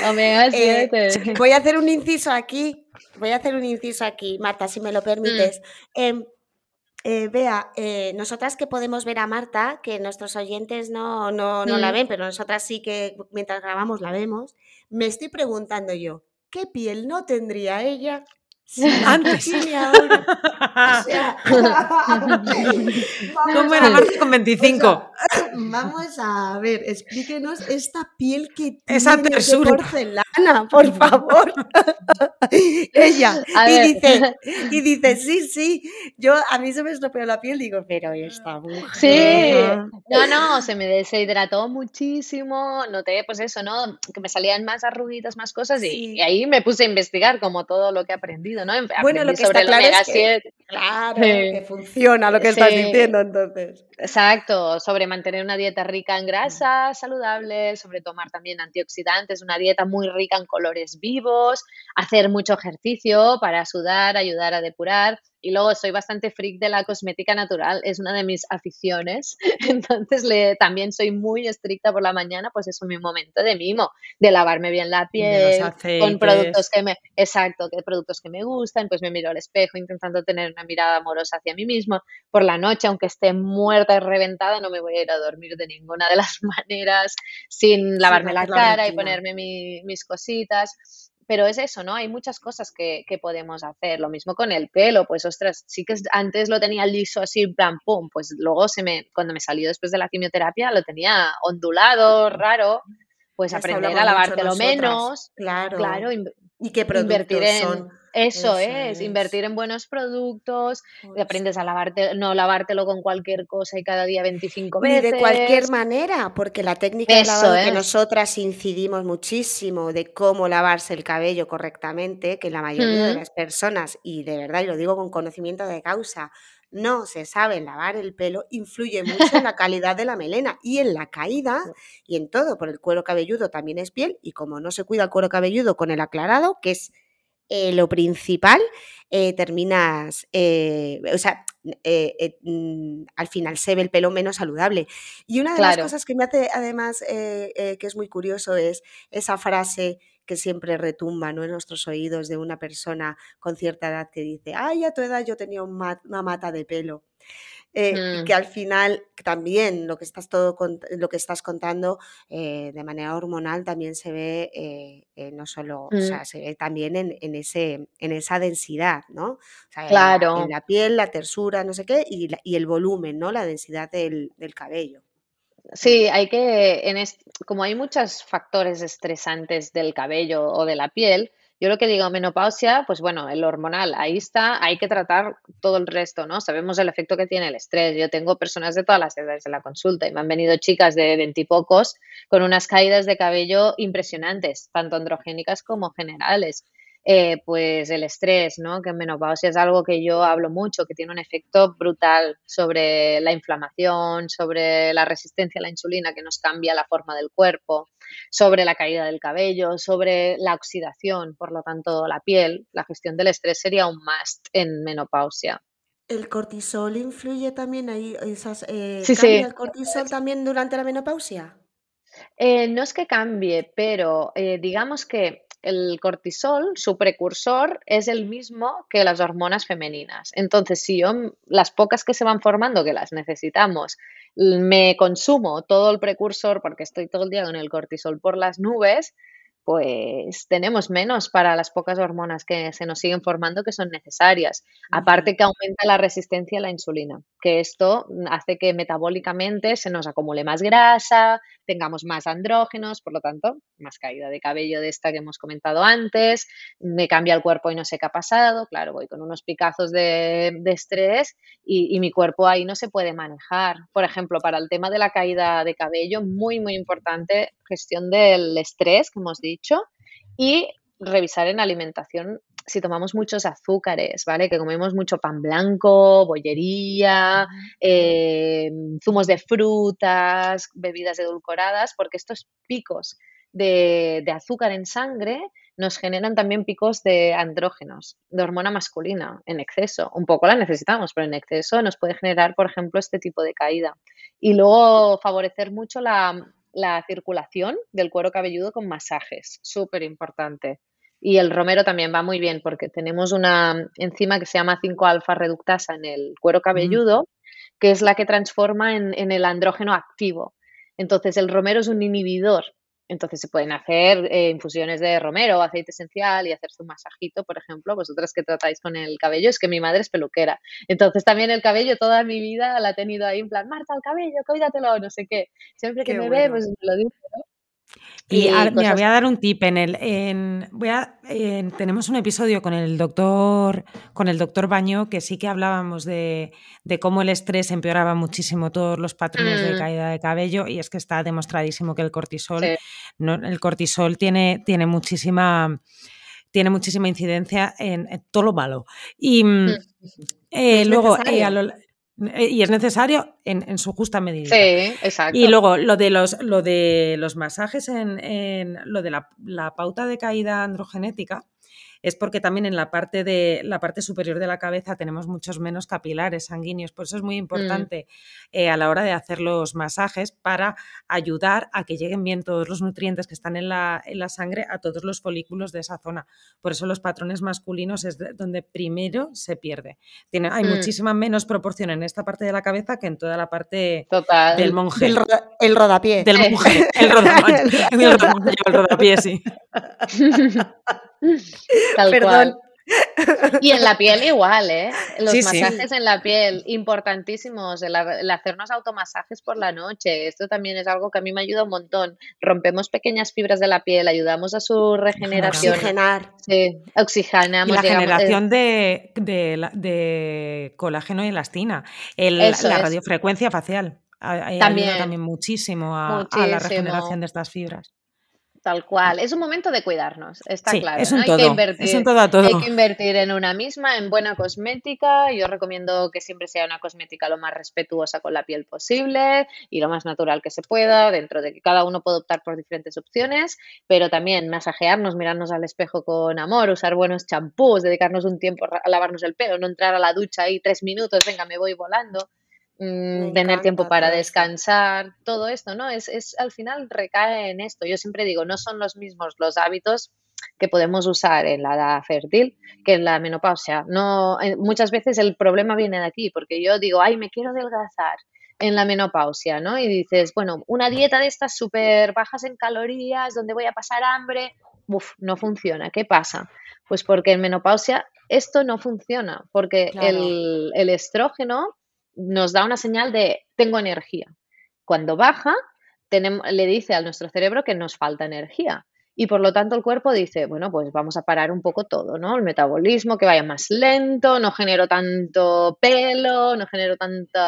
Omega 7. Eh, voy a hacer un inciso aquí. Voy a hacer un inciso aquí, Marta, si me lo permites. Mm. Em, eh, vea, eh, nosotras que podemos ver a Marta, que nuestros oyentes no, no, no la ven, pero nosotras sí que mientras grabamos la vemos, me estoy preguntando yo, ¿qué piel no tendría ella antes. ¿Cómo era Marta con 25? vamos a ver, explíquenos esta piel que tiene Esa de porcelana, por favor. Ella. Y dice, y dice, sí, sí, yo a mí se me estropeó la piel, digo, pero esta mujer. Sí, no, no, se me deshidrató muchísimo, noté pues eso, ¿no? Que me salían más arruguitas, más cosas y, y ahí me puse a investigar como todo lo que he aprendido bueno, lo que está claro es que, claro, que funciona lo que estás diciendo entonces. Exacto, sobre mantener una dieta rica en grasas saludables, sobre tomar también antioxidantes, una dieta muy rica en colores vivos, hacer mucho ejercicio para sudar, ayudar a depurar. Y luego soy bastante freak de la cosmética natural, es una de mis aficiones. Entonces le, también soy muy estricta por la mañana, pues es mi momento de mimo, de lavarme bien la piel, con productos que me, exacto, que productos que me gustan, pues me miro al espejo intentando tener una mirada amorosa hacia mí mismo. Por la noche, aunque esté muerta y reventada, no me voy a ir a dormir de ninguna de las maneras sin lavarme la cara y ponerme mis cositas pero es eso, ¿no? Hay muchas cosas que, podemos hacer. Lo mismo con el pelo, pues ostras, sí que antes lo tenía liso así, en plan, pum, pues luego se me, cuando me salió después de la quimioterapia, lo tenía ondulado, raro, pues aprender a lavártelo menos. Claro. Claro. ¿Y qué productos son? Eso, es, invertir en buenos productos, aprendes a lavarte, no lavártelo con cualquier cosa y cada día 25 veces. Ni de cualquier manera, porque la técnica de lavado que nosotras incidimos muchísimo de cómo lavarse el cabello correctamente, que la mayoría de las personas, y de verdad, y lo digo con conocimiento de causa, no se sabe lavar el pelo, influye mucho en la calidad de la melena y en la caída y en todo, por el cuero cabelludo también es piel y como no se cuida el cuero cabelludo con el aclarado, que es eh, lo principal, eh, terminas, eh, o sea, mm, al final se ve el pelo menos saludable. Y una de las cosas que me hace además que es muy curioso es esa frase que siempre retumba ¿no? en nuestros oídos de una persona con cierta edad que dice, ay, a tu edad yo tenía una mata de pelo. Eh, y que mm. al final también lo que estás, todo, lo que estás contando eh, de manera hormonal también se ve eh, no solo, o sea, mm. se ve también en, ese, en esa densidad, ¿no? O sea, claro. en, la, piel, la tersura, no sé qué, y, y el volumen, ¿no? La densidad del, del cabello. Sí, hay que, en como hay muchos factores estresantes del cabello o de la piel, yo lo que digo, menopausia, pues bueno, el hormonal, ahí está, hay que tratar todo el resto, ¿no? Sabemos el efecto que tiene el estrés. Yo tengo personas de todas las edades en la consulta y me han venido chicas de veintipocos con unas caídas de cabello impresionantes, tanto androgénicas como generales. Eh, pues el estrés, ¿no? Que en menopausia es algo que yo hablo mucho, que tiene un efecto brutal sobre la inflamación, sobre la resistencia a la insulina que nos cambia la forma del cuerpo, sobre la caída del cabello, sobre la oxidación, por lo tanto la piel. La gestión del estrés sería un must en menopausia. ¿El cortisol influye también ahí? Esas, eh, ¿Cambia el cortisol también durante la menopausia? Eh, no es que cambie, pero digamos que el cortisol, su precursor, es el mismo que las hormonas femeninas. Entonces, si yo las pocas que se van formando, que las necesitamos, me consumo todo el precursor porque estoy todo el día con el cortisol por las nubes, pues tenemos menos para las pocas hormonas que se nos siguen formando que son necesarias. Aparte que aumenta la resistencia a la insulina, que esto hace que metabólicamente se nos acumule más grasa, tengamos más andrógenos, por lo tanto, más caída de cabello de esta que hemos comentado antes, me cambia el cuerpo y no sé qué ha pasado, claro, voy con unos picazos de, estrés y, y mi cuerpo ahí no se puede manejar. Por ejemplo, para el tema de la caída de cabello, muy, muy importante gestión del estrés, que hemos dicho, y revisar en alimentación si tomamos muchos azúcares, ¿vale? Que comemos mucho pan blanco, bollería, eh, zumos de frutas, bebidas edulcoradas, porque estos picos de, azúcar en sangre nos generan también picos de andrógenos, de hormona masculina en exceso. Un poco la necesitamos, pero en exceso nos puede generar, por ejemplo, este tipo de caída. Y luego favorecer mucho la, la circulación del cuero cabelludo con masajes, súper importante. Y el romero también va muy bien porque tenemos una enzima que se llama 5-alfa reductasa en el cuero cabelludo, que es la que transforma en, en el andrógeno activo. Entonces, el romero es un inhibidor entonces se pueden hacer eh, infusiones de romero, aceite esencial y hacerse un masajito, por ejemplo, vosotras que tratáis con el cabello, es que mi madre es peluquera. Entonces también el cabello toda mi vida la ha tenido ahí en plan, Marta, el cabello, cuídatelo, no sé qué. Siempre que me ve, pues me lo dice, ¿no? Y, voy a dar un tip en el en, voy a, tenemos un episodio con el doctor con el doctor Baño que sí que hablábamos de, cómo el estrés empeoraba muchísimo todos los patrones de mm. caída de cabello y es que está demostradísimo que el cortisol el cortisol tiene, tiene muchísima tiene muchísima incidencia en, todo lo malo y mm, mm. Eh, luego eh, eh, y es necesario en, su justa medida. Sí, exacto. Y luego lo de los, lo de los masajes en, lo de la, la, pauta de caída androgenética, es porque también en la parte, de, la parte superior de la cabeza tenemos muchos menos capilares sanguíneos. Por eso es muy mm. importante eh, a la hora de hacer los masajes para ayudar a que lleguen bien todos los nutrientes que están en la, en la sangre a todos los folículos de esa zona. Por eso los patrones masculinos es donde primero se pierde. Tiene, hay mm. muchísima menos proporción en esta parte de la cabeza que en toda la parte del monje. El, el rodapié. Del monje. El rodapié. el, rodapié, sí. Perdón, Y en la piel igual, ¿eh? Los masajes en la piel, importantísimos, el, hacernos automasajes por la noche. Esto también es algo que a mí me ayuda un montón. Rompemos pequeñas fibras de la piel, ayudamos a su regeneración. Oxigenar. Sí, oxigenamos. la generación de, de, colágeno y elastina. la radiofrecuencia facial. También. también muchísimo a la regeneración de estas fibras. Tal cual. Es un momento de cuidarnos, está claro. Es un hay, todo. Que invertir, es un todo a todo. hay que invertir en una misma, en buena cosmética. Yo recomiendo que siempre sea una cosmética lo más respetuosa con la piel posible y lo más natural que se pueda, dentro de que cada uno puede optar por diferentes opciones, pero también masajearnos, mirarnos al espejo con amor, usar buenos champús, dedicarnos un tiempo a lavarnos el pelo, no entrar a la ducha ahí tres minutos, venga, me voy volando. Mm, tener tiempo para descansar, todo esto, ¿no? Es, es, al final recae en esto. Yo siempre digo, no son los mismos los hábitos que podemos usar en la edad fértil que en la menopausia. No, eh, muchas veces el problema viene de aquí, porque yo digo, ay, me quiero adelgazar en la menopausia, ¿no? Y dices, bueno, una dieta de estas súper bajas en calorías, donde voy a pasar hambre, uf, no funciona. ¿Qué pasa? Pues porque en menopausia esto no funciona, porque el, el estrógeno nos da una señal de tengo energía. Cuando baja, tenemos, le dice a nuestro cerebro que nos falta energía. Y por lo tanto el cuerpo dice, bueno, pues vamos a parar un poco todo, ¿no? El metabolismo que vaya más lento, no genero tanto pelo, no genero tanto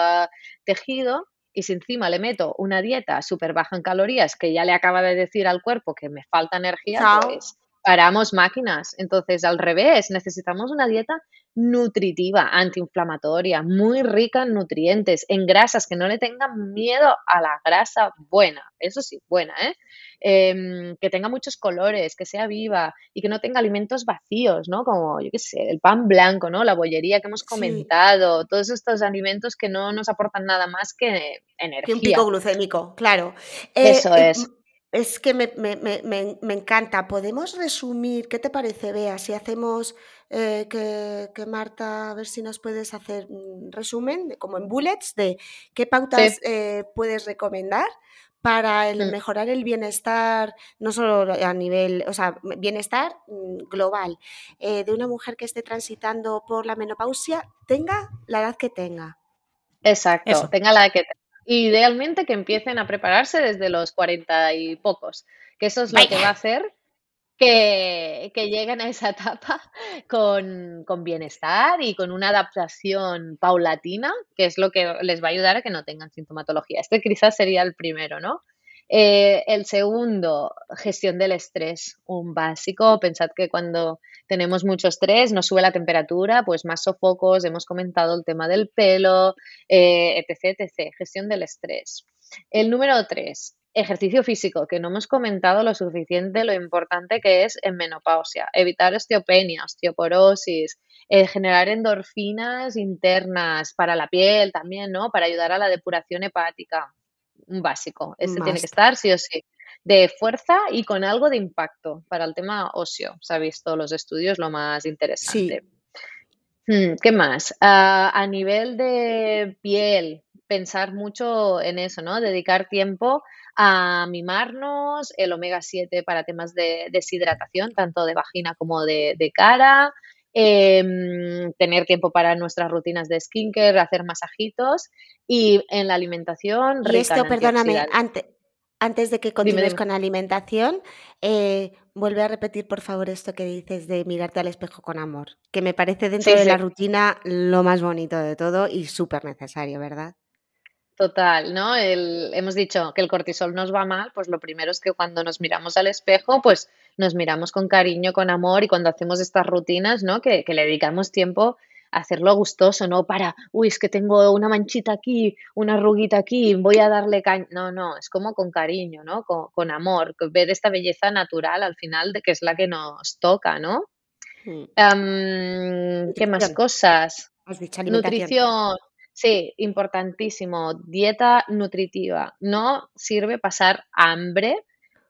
tejido. Y si encima le meto una dieta súper baja en calorías que ya le acaba de decir al cuerpo que me falta energía, pues paramos máquinas. Entonces, al revés, necesitamos una dieta nutritiva, antiinflamatoria, muy rica en nutrientes, en grasas, que no le tengan miedo a la grasa buena, eso sí, buena, ¿eh? Em, que tenga muchos colores, que sea viva y que no tenga alimentos vacíos, ¿no? Como, yo qué sé, el pan blanco, ¿no? La bollería que hemos comentado, todos estos alimentos que no nos aportan nada más que energía. Que un pico glucémico, claro. eso eh, es. Es que me, encanta. ¿Podemos resumir? ¿Qué te parece, Bea? Si hacemos eh, que, Marta, a ver si nos puedes hacer un resumen, como en bullets, de qué pautas eh, puedes recomendar para el mm. mejorar el bienestar, no solo a nivel, o sea, bienestar mm, global, eh, de una mujer que esté transitando por la menopausia, tenga la edad que tenga. Exacto, tenga la edad que tenga idealmente que empiecen a prepararse desde los cuarenta y pocos, que eso es lo que va a hacer que, lleguen a esa etapa con, con, bienestar y con una adaptación paulatina, que es lo que les va a ayudar a que no tengan sintomatología. Este quizás sería el primero, ¿no? Eh, el segundo, gestión del estrés, un básico. Pensad que cuando tenemos mucho estrés nos sube la temperatura, pues más sofocos, hemos comentado el tema del pelo, eh, etc, etc. Gestión del estrés. El número tres, ejercicio físico, que no hemos comentado lo suficiente lo importante que es en menopausia. Evitar osteopenia, osteoporosis, eh, generar endorfinas internas para la piel también, ¿no? Para ayudar a la depuración hepática un básico. Este tiene que estar sí o sí. De fuerza y con algo de impacto para el tema óseo. Se ha visto los estudios lo más interesante. Hmm, ¿Qué más? Ah, a nivel de piel, pensar mucho en eso, ¿no? Dedicar tiempo a mimarnos, el omega 7 para temas de deshidratación, tanto de vagina como de, cara, Em, tener tiempo para nuestras rutinas de skincare, hacer masajitos y en la alimentación. Y esto, perdóname, antes, antes de que continúes con la alimentación, eh, vuelve a repetir por favor esto que dices de mirarte al espejo con amor, que me parece dentro de la rutina lo más bonito de todo y súper necesario, ¿verdad? Total, ¿no? El, hemos dicho que el cortisol nos va mal, pues lo primero es que cuando nos miramos al espejo, pues nos miramos con cariño, con amor y cuando hacemos estas rutinas, ¿no? Que, le dedicamos tiempo a hacerlo gustoso, no para, uy, es que tengo una manchita aquí, una arruguita aquí, voy a darle caña. No, no, es como con cariño, ¿no? Con, con amor, ver esta belleza natural al final de que es la que nos toca, ¿no? Mm. ¿Qué más cosas? Nutrición. Sí, importantísimo. Dieta nutritiva. No sirve pasar hambre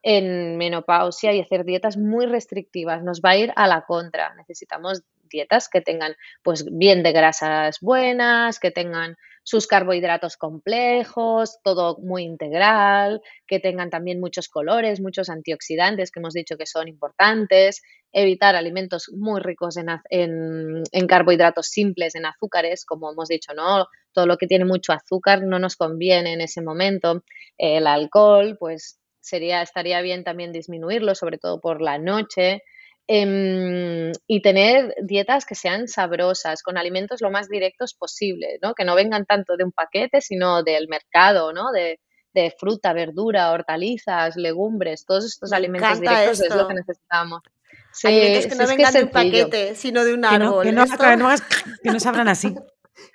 en menopausia y hacer dietas muy restrictivas. Nos va a ir a la contra. Necesitamos dietas que tengan, pues, bien de grasas buenas, que tengan sus carbohidratos complejos, todo muy integral, que tengan también muchos colores, muchos antioxidantes que hemos dicho que son importantes, evitar alimentos muy ricos en, carbohidratos simples, en azúcares, como hemos dicho, ¿no? Todo lo que tiene mucho azúcar no nos conviene en ese momento. El alcohol, pues sería, estaría bien también disminuirlo, sobre todo por la noche. Em, y tener dietas que sean sabrosas, con alimentos lo más directos posible, ¿no? Que no vengan tanto de un paquete, sino del mercado, ¿no? De, fruta, verdura, hortalizas, legumbres, todos estos alimentos directos es lo que necesitamos. alimentos que no vengan de un paquete, sino de un árbol. Que no, que no, que no sabrán así.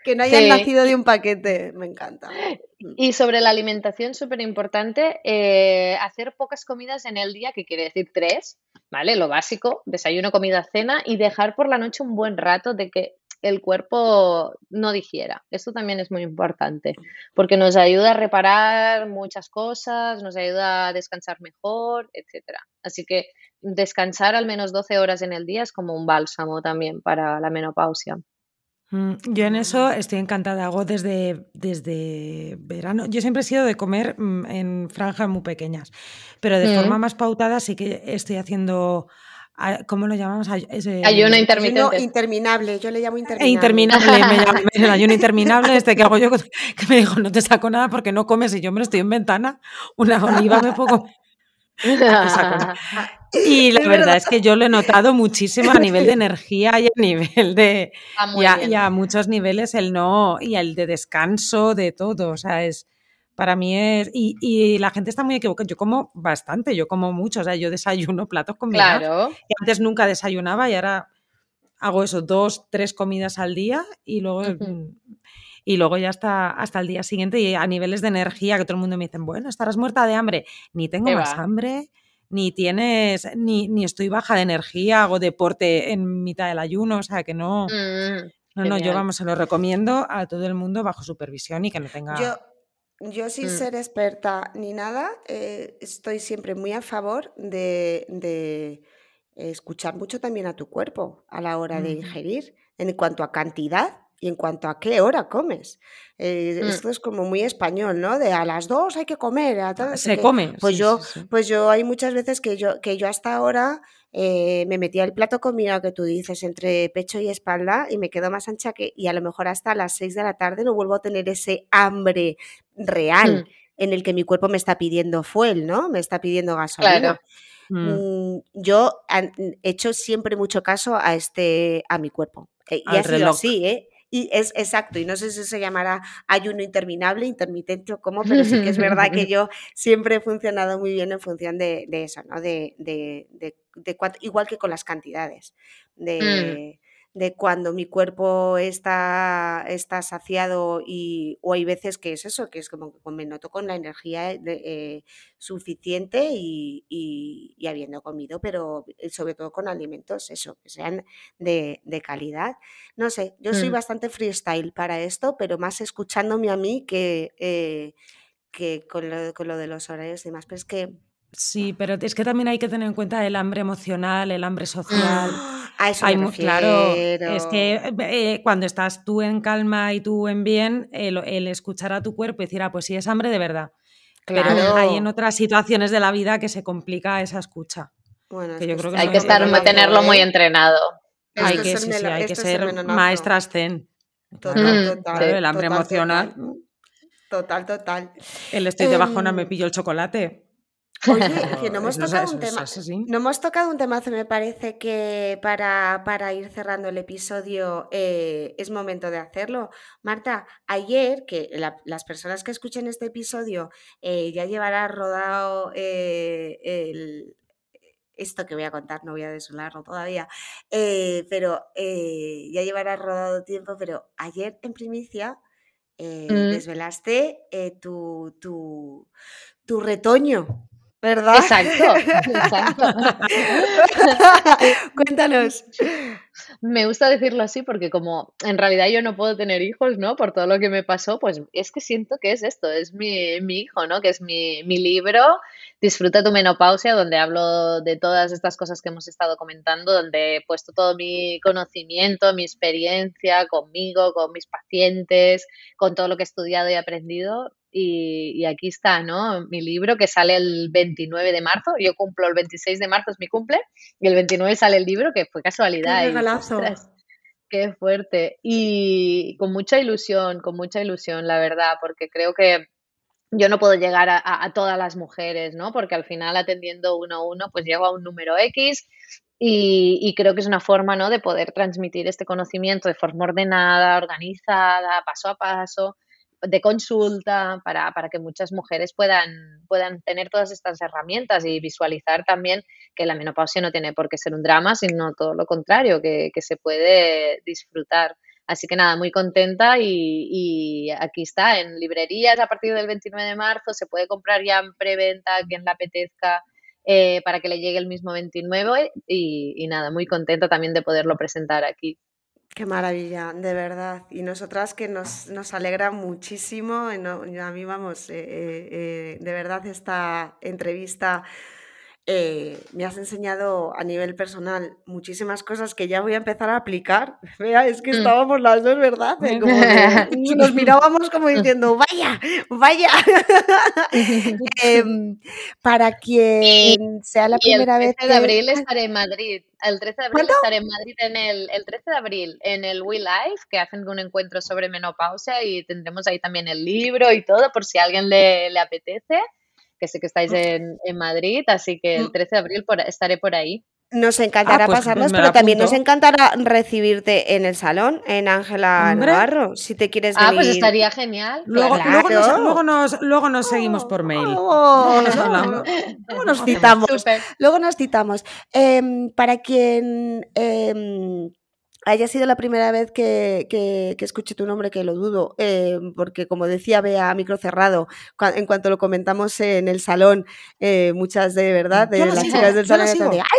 Que no hayan nacido de un paquete, me encanta. Y sobre la alimentación, súper importante, eh, hacer pocas comidas en el día, que quiere decir tres, ¿vale? Lo básico, desayuno, comida, cena, y dejar por la noche un buen rato de que el cuerpo no digiera. Esto también es muy importante, porque nos ayuda a reparar muchas cosas, nos ayuda a descansar mejor, etc. Así que descansar al menos 12 horas en el día es como un bálsamo también para la menopausia. Mm, yo en eso estoy encantada. Hago desde, desde verano. Yo siempre he sido de comer mm, en franjas muy pequeñas, pero de forma mm. más pautada sí que estoy haciendo. ¿Cómo lo llamamos? ayuno intermitente. interminable, yo le llamo interminable. interminable, me llamo, el ayuno interminable, este que hago yo, que me dijo, no te saco nada porque no comes y yo me lo estoy en ventana, una oliva me pongo... Y la verdad es que yo lo he notado muchísimo a nivel de energía y a nivel de. y, a, muchos niveles el no. Y el de descanso, de todo. O sea, es. Para mí es. Y, la gente está muy equivocada. Yo como bastante, yo como mucho. O sea, yo desayuno platos con Claro. Y antes nunca desayunaba y ahora hago eso, dos, tres comidas al día y luego. Y luego ya hasta, hasta el día siguiente y a niveles de energía que todo el mundo me dice, bueno, estarás muerta de hambre, ni tengo más hambre, ni tienes, ni, ni, estoy baja de energía, hago deporte en mitad del ayuno, o sea que no. Mm, no, no, yo vamos, se lo recomiendo a todo el mundo bajo supervisión y que no tenga. Yo, yo sin mm. ser experta ni nada, eh, estoy siempre muy a favor de, de, escuchar mucho también a tu cuerpo a la hora de ingerir, en cuanto a cantidad y en cuanto a qué hora comes. Eh, mm. Esto es como muy español, ¿no? De a las dos hay que comer. Se come. Pues yo, pues yo hay muchas veces que yo, que yo hasta ahora eh, me metía el plato combinado que tú dices entre pecho y espalda y me quedo más ancha que, y a lo mejor hasta las seis de la tarde no vuelvo a tener ese hambre real. Mm. en el que mi cuerpo me está pidiendo fuel, ¿no? Me está pidiendo gasolina. Mm. yo he hecho siempre mucho caso a este a mi cuerpo. Eh, y ha sido así, ¿eh? Y es exacto, y no sé si se llamará ayuno interminable, intermitente o cómo, pero sí que es verdad que yo siempre he funcionado muy bien en función de, eso, ¿no? De, de, de, igual que con las cantidades. Mm. De, de cuando mi cuerpo está, está saciado y, o hay veces que es eso, que es como que me noto con la energía eh, suficiente y, y, habiendo comido, pero eh, sobre todo con alimentos, eso, que sean de, de calidad. No sé, yo soy mm. bastante freestyle para esto, pero más escuchándome a mí que, eh, que con, lo, con lo de los horarios y demás, pero es que Sí, pero es que también hay que tener en cuenta el hambre emocional, el hambre social. A eso hay, me Claro, es que eh, cuando estás tú en calma y tú en bien, el, escuchar a tu cuerpo y decir, ah, pues sí es hambre de verdad. Claro. Pero hay en otras situaciones de la vida que se complica esa escucha. Bueno, que yo creo que hay que estar, tenerlo muy entrenado. hay que, hay que ser maestras zen. Total, total. el hambre emocional. Total, total. El estoy de bajona, me em, pillo el chocolate. Oye, que no hemos tocado un tema. No hemos tocado un temazo, me parece que para, para ir cerrando el episodio eh, es momento de hacerlo. Marta, ayer, que las personas que escuchen este episodio eh, ya llevará rodado eh, el, esto que voy a contar, no voy a desvelarlo todavía, pero ya llevará rodado tiempo, pero ayer en primicia mm. desvelaste tu, tu, tu retoño ¿verdad? Exacto, exacto. Cuéntanos. Me gusta decirlo así porque como en realidad yo no puedo tener hijos, ¿no? Por todo lo que me pasó, pues es que siento que es esto, es mi, mi hijo, ¿no? Que es mi, mi libro, Disfruta tu menopausia, donde hablo de todas estas cosas que hemos estado comentando, donde he puesto todo mi conocimiento, mi experiencia conmigo, con mis pacientes, con todo lo que he estudiado y aprendido y, aquí está, ¿no? Mi libro que sale el 29 de marzo. Yo cumplo el 26 de marzo, es mi cumple, y el 29 sale el libro, que fue casualidad. ¡Qué regalazo! qué fuerte. Y con mucha ilusión, con mucha ilusión, la verdad, porque creo que yo no puedo llegar a, todas las mujeres, ¿no? Porque al final atendiendo uno a uno, pues llego a un número X y, y, creo que es una forma, ¿no? De poder transmitir este conocimiento de forma ordenada, organizada, paso a paso de consulta para, para, que muchas mujeres puedan, puedan tener todas estas herramientas y visualizar también que la menopausia no tiene por qué ser un drama, sino todo lo contrario, que, que se puede disfrutar. Así que nada, muy contenta y, aquí está en librerías a partir del 29 de marzo, se puede comprar ya en preventa quien la apetezca eh, para que le llegue el mismo 29 y, y nada, muy contenta también de poderlo presentar aquí. Qué maravilla, de verdad. Y nosotras que nos, nos alegra muchísimo, a mí vamos, eh, eh, eh, de verdad esta entrevista eh, me has enseñado a nivel personal muchísimas cosas que ya voy a empezar a aplicar. Vea, es que mm. estábamos las dos, ¿verdad? nos mirábamos como diciendo, vaya, vaya. Em, para quien sea la primera vez. El 13 de abril estaré en Madrid. El 13 de abril estaré en Madrid en el, el 13 de abril en el We Life, que hacen un encuentro sobre menopausia y tendremos ahí también el libro y todo por si a alguien le, le apetece que sé que estáis en, en Madrid, así que el 13 mm. de abril estaré por ahí. Nos encantará ah, pues pasarnos, pero también nos encantará recibirte en el salón, en Ángela Navarro, si te quieres venir. Ah, pues estaría genial. Luego, luego, nos, luego, nos, seguimos por mail. luego nos citamos. Luego nos citamos. Em, para quien em, haya sido la primera vez que, que, escuche tu nombre, que lo dudo, eh, porque como decía Bea, micro cerrado, en cuanto lo comentamos en el salón, eh, muchas de verdad, de las chicas del salón,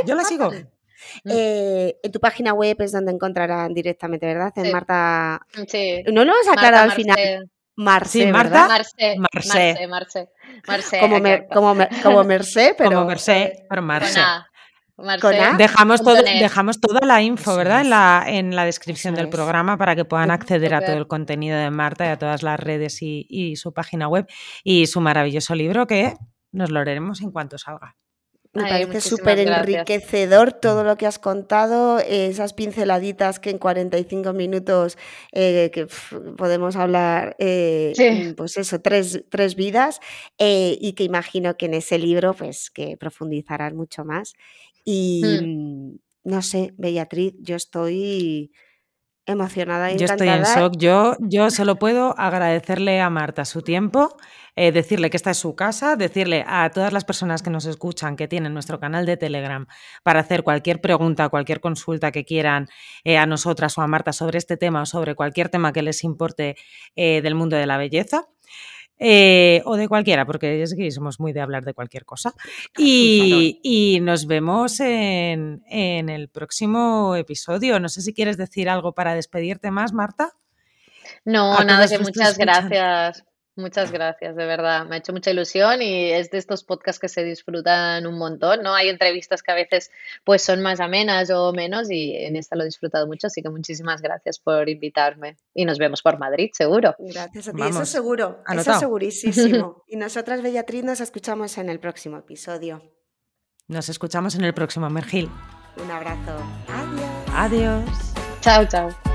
yo la sigo. Mm. Eh, en tu página web es donde encontrarán directamente, ¿verdad? En Marta. Sí. No lo has aclarado al final. Marce, sí, Marta. Marce, Marce, Marce, Marce, como, como, como Mercé, pero. Como Mercé, pero Marce. Dejamos, todo, dejamos toda la info, ¿verdad? En la, en la descripción del programa para que puedan acceder a todo el contenido de Marta y a todas las redes y, y su página web y su maravilloso libro que nos lo leeremos en cuanto salga. Me parece súper enriquecedor todo lo que has contado, esas pinceladitas que en 45 minutos eh, que podemos hablar, eh, pues eso, tres, tres vidas, eh, y que imagino que en ese libro pues que profundizarás mucho más. Y mm. no sé, Beatriz, yo estoy emocionada y Yo estoy en shock. Yo, yo solo puedo agradecerle a Marta su tiempo, eh, decirle que esta es su casa, decirle a todas las personas que nos escuchan que tienen nuestro canal de Telegram para hacer cualquier pregunta, cualquier consulta que quieran eh, a nosotras o a Marta sobre este tema o sobre cualquier tema que les importe eh, del mundo de la belleza. Eh, o de cualquiera, porque es que somos muy de hablar de cualquier cosa. Y, nos vemos en, en, el próximo episodio. No sé si quieres decir algo para despedirte más, Marta. No, nada, que muchas gracias. Muchas gracias, de verdad. Me ha hecho mucha ilusión y es de estos podcasts que se disfrutan un montón, ¿no? Hay entrevistas que a veces pues son más amenas o menos y en esta lo he disfrutado mucho, así que muchísimas gracias por invitarme y nos vemos por Madrid, seguro. Gracias a ti, eso seguro, eso segurísimo. y nosotras, Beatriz, nos escuchamos en el próximo episodio. Nos escuchamos en el próximo, Mergil. Un abrazo. Adiós. Adiós. Chao, chao.